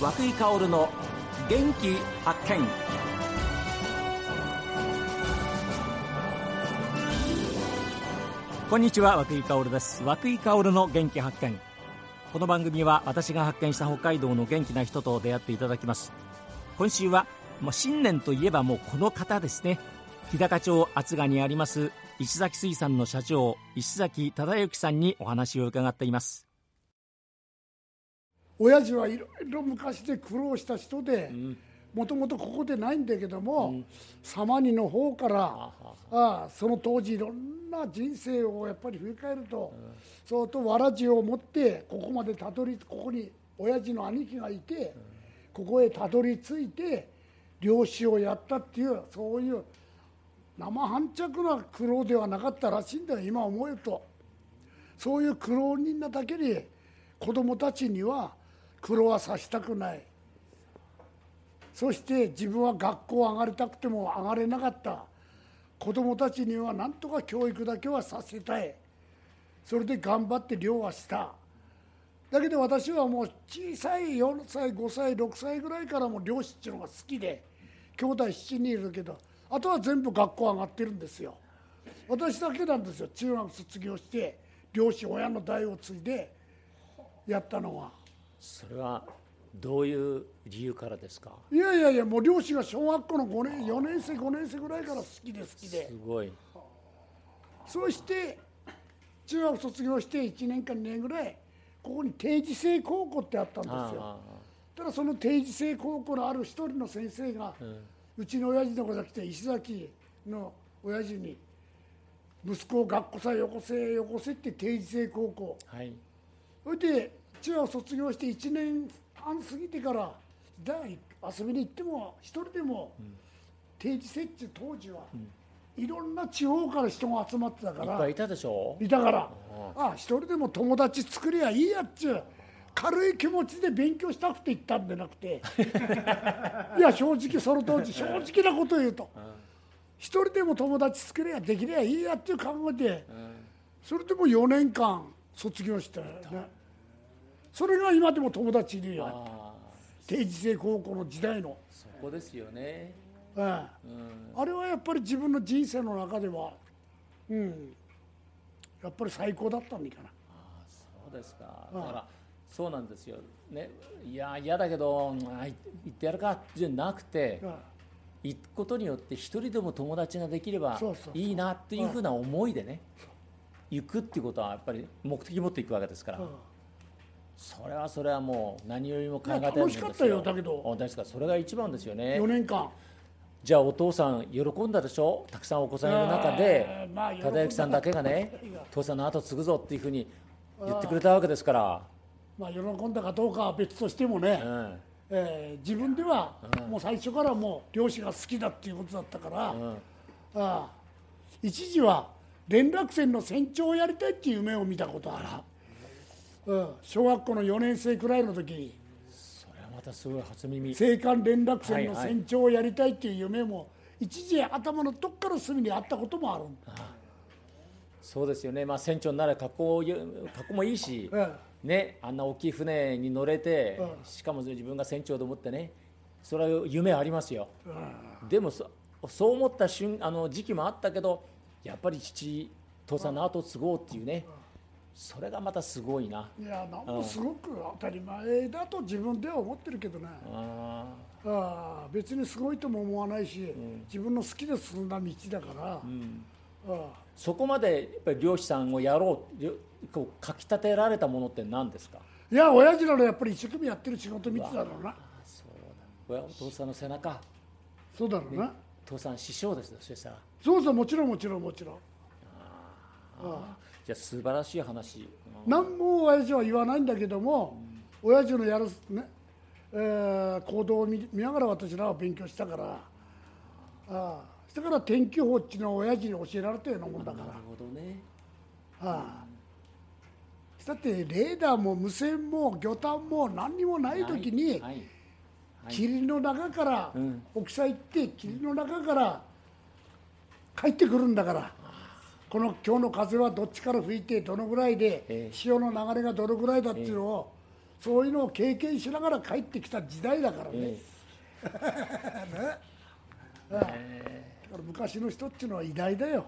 和久井薫の元気発見。こんにちは和久井薫です。和久井薫の元気発見。この番組は私が発見した北海道の元気な人と出会っていただきます。今週はもう新年といえばもうこの方ですね。日高町厚賀にあります石崎水産の社長石崎忠之さんにお話を伺っています。親父はいろいろ昔で苦労した人でもともとここでないんだけども、うん、様にの方からああその当時いろんな人生をやっぱり振り返ると、うん、相当わらじを持ってここまでたどりここに親父の兄貴がいて、うん、ここへたどり着いて漁師をやったっていうそういう生半着な苦労ではなかったらしいんだよ今思えると。そういう苦労人なだけに子供たちには苦労はさせたくない。そして自分は学校上がりたくても上がれなかった。子供たちには何とか教育だけはさせたい。それで頑張って漁はした。だけど私はもう小さい4歳5歳6歳ぐらいからも漁師っていうのが好きで兄弟7人いるけどあとは全部学校上がってるんですよ。私だけなんですよ。中学卒業して漁師親の代を継いでやったのは。それはどういう理由からですか？いやいやいやもう漁師が小学校の5年4年生5年生ぐらいから好きで好きで。すごい。そして中学卒業して1年間2年ぐらいここに定時制高校ってあったんですよ。ただその定時制高校のある一人の先生が、うん。うちの親父の子が来て石崎の親父に息子を学校さよこせよこせって定時制高校、はい、それで中学卒業して1年半過ぎてから遊びに行っても一人でも定時制って当時は、いろんな地方から人が集まってたからいっぱいいたでしょ？いたからああ。一人でも友達作りゃいいやっちゅう軽い気持ちで勉強したくて行ったんでなくて。いや正直その当時正直なことを言うと一人でも友達作れやできればいいやっていう考えでそれでも4年間卒業してねそれが今でも友達いるよ定時制高校の時代の。そこですよね、ええ、うん、あれはやっぱり自分の人生の中ではうん。やっぱり最高だったんだかな。あそうですか。だからそうなんですよ、ね、いや嫌だけど行ってやるかじゃなくて、行くことによって一人でも友達ができればいいなっていうふうな思いでね行くっていうことはやっぱり目的持っていくわけですから。それはそれはもう何よりも考えたい楽しかったよだけど。ですかそれが一番ですよね。4年間。じゃあお父さん喜んだでしょ？たくさんお子さんいる中で忠之さんだけがね 父さんの後継ぐぞっていうふうに言ってくれたわけですから。まあ、喜んだかどうかは別としてもね、うん、えー、自分ではもう最初からもう漁師が好きだっていうことだったから、うん、あ一時は連絡船の船長をやりたいっていう夢を見たことある、うん、小学校の4年生くらいの時に。それはまたすごい初耳。青函連絡船の船長をやりたいっていう夢も、一時頭のどっかの隅にあったこともあるそうですよね、まあ、船長なら格好格好もいいし、うん。ね、あんな大きい船に乗れて、うん、しかも自分が船長と思ってねそれは夢ありますよ、うん、でもそそう思った瞬あの時期もあったけどやっぱり父父さんの後を継ごうっていうね、それがまたすごいな。いやなんもすごく当たり前だと自分では思ってるけどね。ああ別にすごいとも思わないし、うん、自分の好きで進んだ道だから、うん。そこまでやっぱり漁師さんをやろうこうかきたてられたものって何ですか？いや親父らのやっぱり一生懸命やってる仕事見てたろうな。そうだお父さんの背中。そうだろうな。父さん師匠ですそしたらそうそうもちろんもちろんもちろん。ああじゃあ素晴らしい話。何も親父は言わないんだけども、うん、親父のやるね、えー、行動を見見ながら私らは勉強したからああだから天気予報っていうのは親父に教えられたようなもんだから。なるほどね。ああ。だってレーダーも無線も魚探も何にもない時に、霧の中から、沖さ行って霧の中から帰ってくるんだから、この今日の風はどっちから吹いてどのぐらいで、潮の流れがどのぐらいだっていうのを、そういうのを経験しながら帰ってきた時代だからね。ね。だから昔の人っていうのは偉大だよ。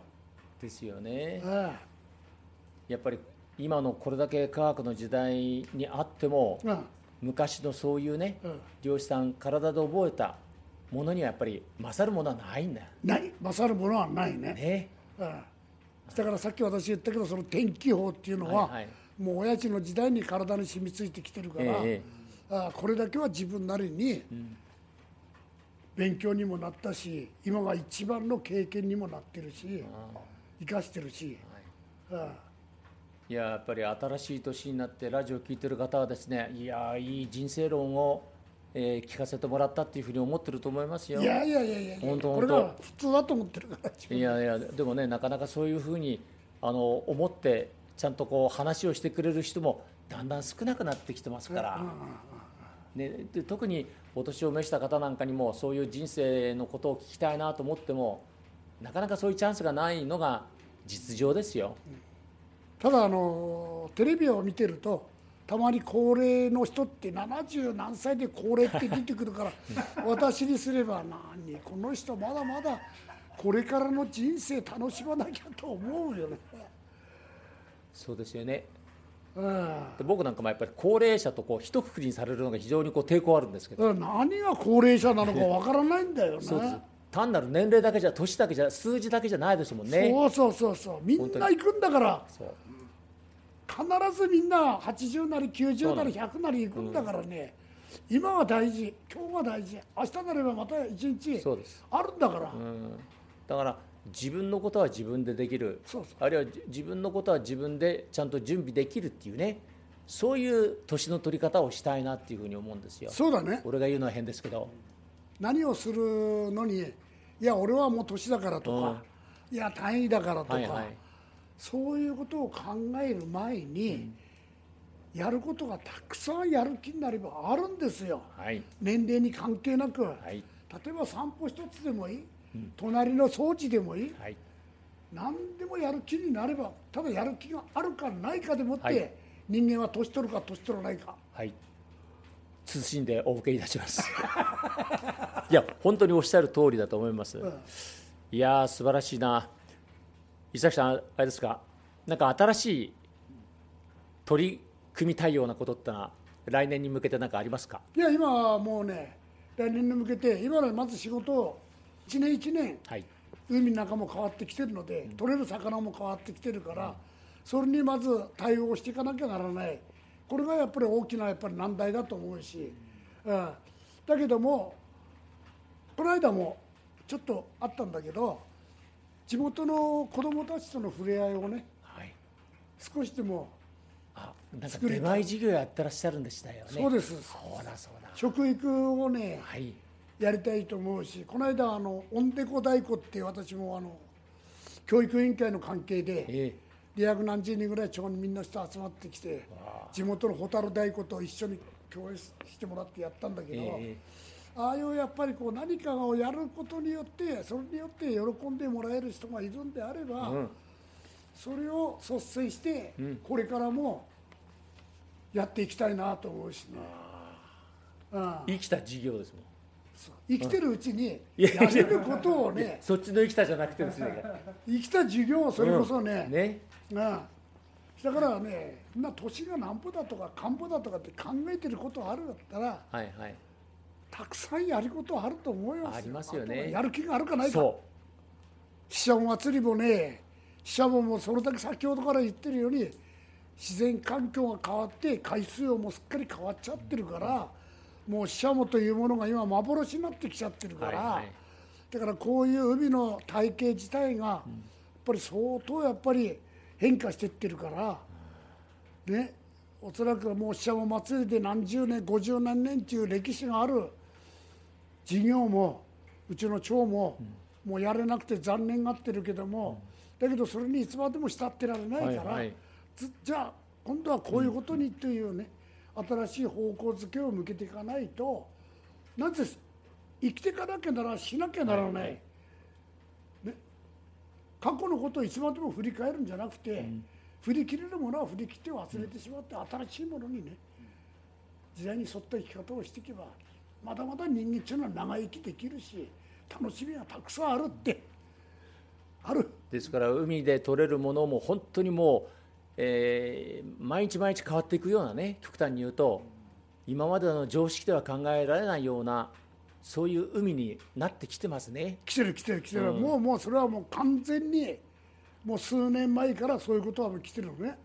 ですよね。やっぱり今のこれだけ科学の時代にあっても、昔のそういうね、漁師さん体で覚えたものにはやっぱり勝るものはないんだない勝るものはないねね、うん、だからさっき私言ったけどその天気法っていうのは、はいはい、もう親父の時代に体に染みついてきてるから、えー、あこれだけは自分なりに勉強にもなったし今が一番の経験にもなってるし生かしてるし、はい、あいややっぱり新しい年になってラジオを聴いてる方はですねいやいい人生論をえー、聞かせてもらったっていうふうに思ってると思いますよ。いやいやいやいや、本当これが普通だと思ってるから。いやいや、でもね、なかなかそういうふうにあの思って、ちゃんとこう話をしてくれる人もだんだん少なくなってきてますから。ね、で特にお年を召した方なんかにもそういう人生のことを聞きたいなと思ってもなかなかそういうチャンスがないのが実情ですよ。ただあのテレビを見てるとたまに高齢の人って70何歳で高齢って出てくるから私にすれば何この人まだまだこれからの人生楽しまなきゃと思うよね。そうですよね。うん、僕なんかもやっぱり高齢者とこう一括りにされるのが非常にこう抵抗あるんですけど。何が高齢者なのかわからないんだよね。単なる年齢だけじゃ年だけじゃ数字だけじゃないですもんね。そうそうそうそう。みんな行くんだから。そう必ずみんな80なり90なり100なり行くんだからね、うん、今は大事。今日は大事。明日なればまた一日あるんだから、うん、だから自分のことは自分でできる。あるいは自分のことは自分でちゃんと準備できるっていうね。そういう年の取り方をしたいなっていうふうに思うんですよ。そうだね。俺が言うのは変ですけど。何をするのにいや俺はもう年だからとか、うん、いや単位だからとか、はいはいそういうことを考える前に、やることがたくさんやる気になればあるんですよ、はい、年齢に関係なく、はい、例えば散歩一つでもいい、うん、隣の掃除でもいい、はい、何でもやる気になればただやる気があるかないかでもって、人間は年取るか年取らないか。はい。謹んでお受けいたします。いや本当におっしゃる通りだと思います、うん、いや素晴らしいな伊崎さん、あれですか、なんか新しい取り組みたいようなことってのは、来年に向けて何かありますか？いや、今はもうね、来年に向けて、今のまず仕事を1年1年、はい、海の中も変わってきてるので、うん、取れる魚も変わってきてるから、うん、それにまず対応していかなきゃならない、これがやっぱり大きなやっぱり難題だと思うし、うん、だけども、この間もちょっとあったんだけど、地元の子どもたちとの触れ合いをね、はい、少しでもあなんか出前授業やってらっしゃるんでしたよね。そうです。そうだそうだ。食育をね、はい、やりたいと思うしこの間あのオンデコ太鼓って私もあの教育委員会の関係で、えー、2何十人ぐらい町にみんな人集まってきて地元の蛍太鼓と一緒に共演してもらってやったんだけど、えーああいうやっぱりこう何かをやることによってそれによって喜んでもらえる人がいるんであれば、うん、それを率先してこれからもやっていきたいなと思うしね、うん、生きた事業ですもん。生きてるうちにやれることをねそっちの生きたじゃなくてですね。生きた授業をそれこそね,、ね。うん、だからねな年がなんぼだとかんぼだとかって考えてることあるんだったら、はいはいたくさんやることはあると思いますありますよね。やる気があるかないか。死者祭りもね死者ももそれだけ先ほどから言ってるように自然環境が変わって海水温もすっかり変わっちゃってるから、もう死者もというものが今幻になってきちゃってるから、はいはい、だからこういう海の体系自体がやっぱり相当やっぱり変化していってるからねおそらくもう死者も祭りで何十年50何年っていう歴史がある事業もうちの町ももうやれなくて残念がってるけども、だけどそれにいつまでも慕ってられないから、はいはい、じゃあ今度はこういうことにというね、新しい方向づけを向けていかないとなぜ生きていかなきゃならしなきゃならない、はいはい、ね、過去のことをいつまでも振り返るんじゃなくて、うん、振り切れるものは振り切って忘れてしまって、新しいものにね時代に沿った生き方をしていけばまだまだ人間っていうのは長生きできるし楽しみがたくさんあるって。ある。ですから海で取れるものも本当にもう、えー、毎日毎日変わっていくようなね極端に言うと今までの常識では考えられないようなそういう海になってきてますね。来てる来てる来てる、うん、もうもうそれはもう完全にもう数年前からそういうことはもう来てるのね、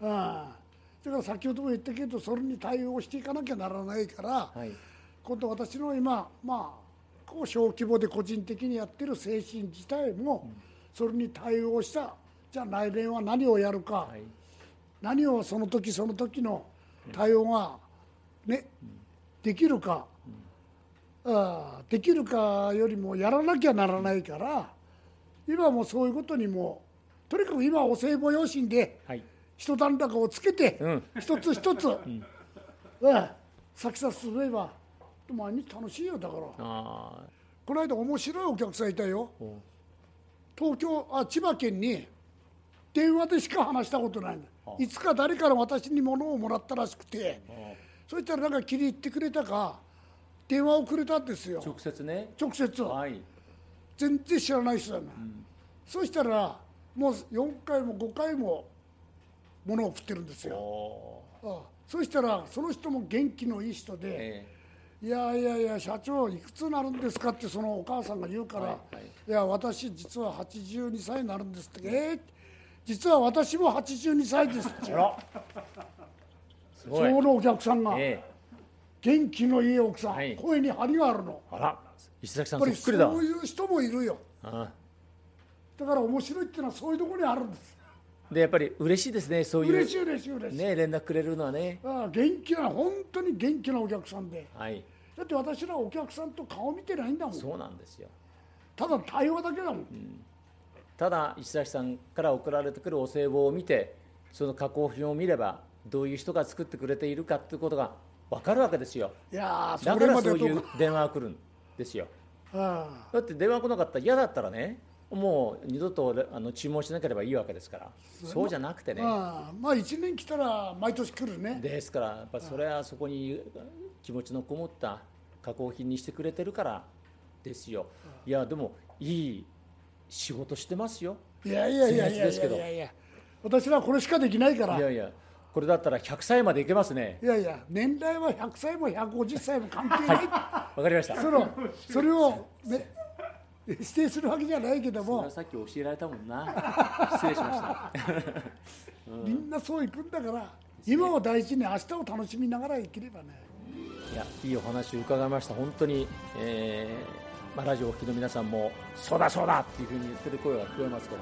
うん、ああ。だから先ほども言ったけどそれに対応していかなきゃならないから、はい、今度私の今まあ小規模で個人的にやってる精神自体もそれに対応したじゃあ来年は何をやるか、はい、何をその時その時の対応がね、できるか、あできるかよりもやらなきゃならないから今もそういうことにもとにかく今お歳暮用紙で一段高をつけて、一つ一つ、うん。先さ進めば毎日楽しいよだから。この間面白いお客さんいたよ。東京あ千葉県に電話でしか話したことないいつか誰から私に物をもらったらしくて。そしたらなんか気に入ってくれたか電話をくれたんですよ。直接ね。直接、はい、全然知らない人だな、うん、そしたらもう4回も5回も物を送ってるんですよ。ああ。そしたらその人も元気のいい人で、えいやいやいや社長いくつになるんですかってそのお母さんが言うから、はいはい、いや私実は82歳になるんですって、えー、実は私も82歳です。って そのお客さんが、えー、元気のいい奥さん、はい、声に張りがあるの。あら。石崎さんそっくりだ。そういう人もいるよ。だから面白いっていうのはそういうところにあるんです。でやっぱり嬉しいですねそういう。嬉しい嬉しい嬉しい。ね連絡くれるのはね。ああ元気な本当に元気なお客さんで、はい、だって私らお客さんと顔見てないんだもん。そうなんですよ。ただ対話だけだもん、うん、ただ石崎さんから送られてくるお歳暮を見てその加工品を見ればどういう人が作ってくれているかっていうことが分かるわけですよ。いやだからそういう電話が来るんですよ。だって電話来なかったら嫌だったらねもう二度とあの注文しなければいいわけですから。そうじゃなくてね。まあ、まあ、1年来たら毎年来るね。ですからやっぱそれはそこに気持ちのこもった加工品にしてくれてるからですよ。いやでもいい仕事してますよ。いやいやいやいやいやいや。私はこれしかできないから。いやいやこれだったら100歳までいけますね。いやいや年代は100歳も150歳も関係ない。わ、はい、かりました。そのそれを、ね、指定するわけじゃないけども。さっき教えられたもんな。失礼しました、うん、みんなそういくんだから、ね、今を大事に明日を楽しみながら生きればね。いやいいお話を伺いました。本当に、えーまあ、ラジオをお聞きの皆さんもそうだそうだっていうふうに言ってる声が聞こえますけど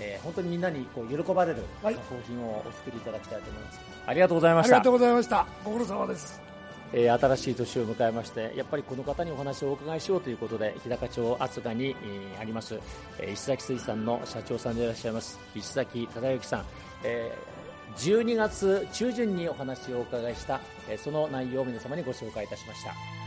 えー、本当にみんなにこう喜ばれる加工品をお作りいただきたいと思います、はい、ありがとうございました。ありがとうございました。ご苦労様ですえー、新しい年を迎えましてやっぱりこの方にお話をお伺いしようということで日高町厚賀に、えー、あります、えー、石崎水産の社長さんでいらっしゃいます石崎忠之さん、えー、12月中旬にお話をお伺いした、えー、その内容を皆様にご紹介いたしました。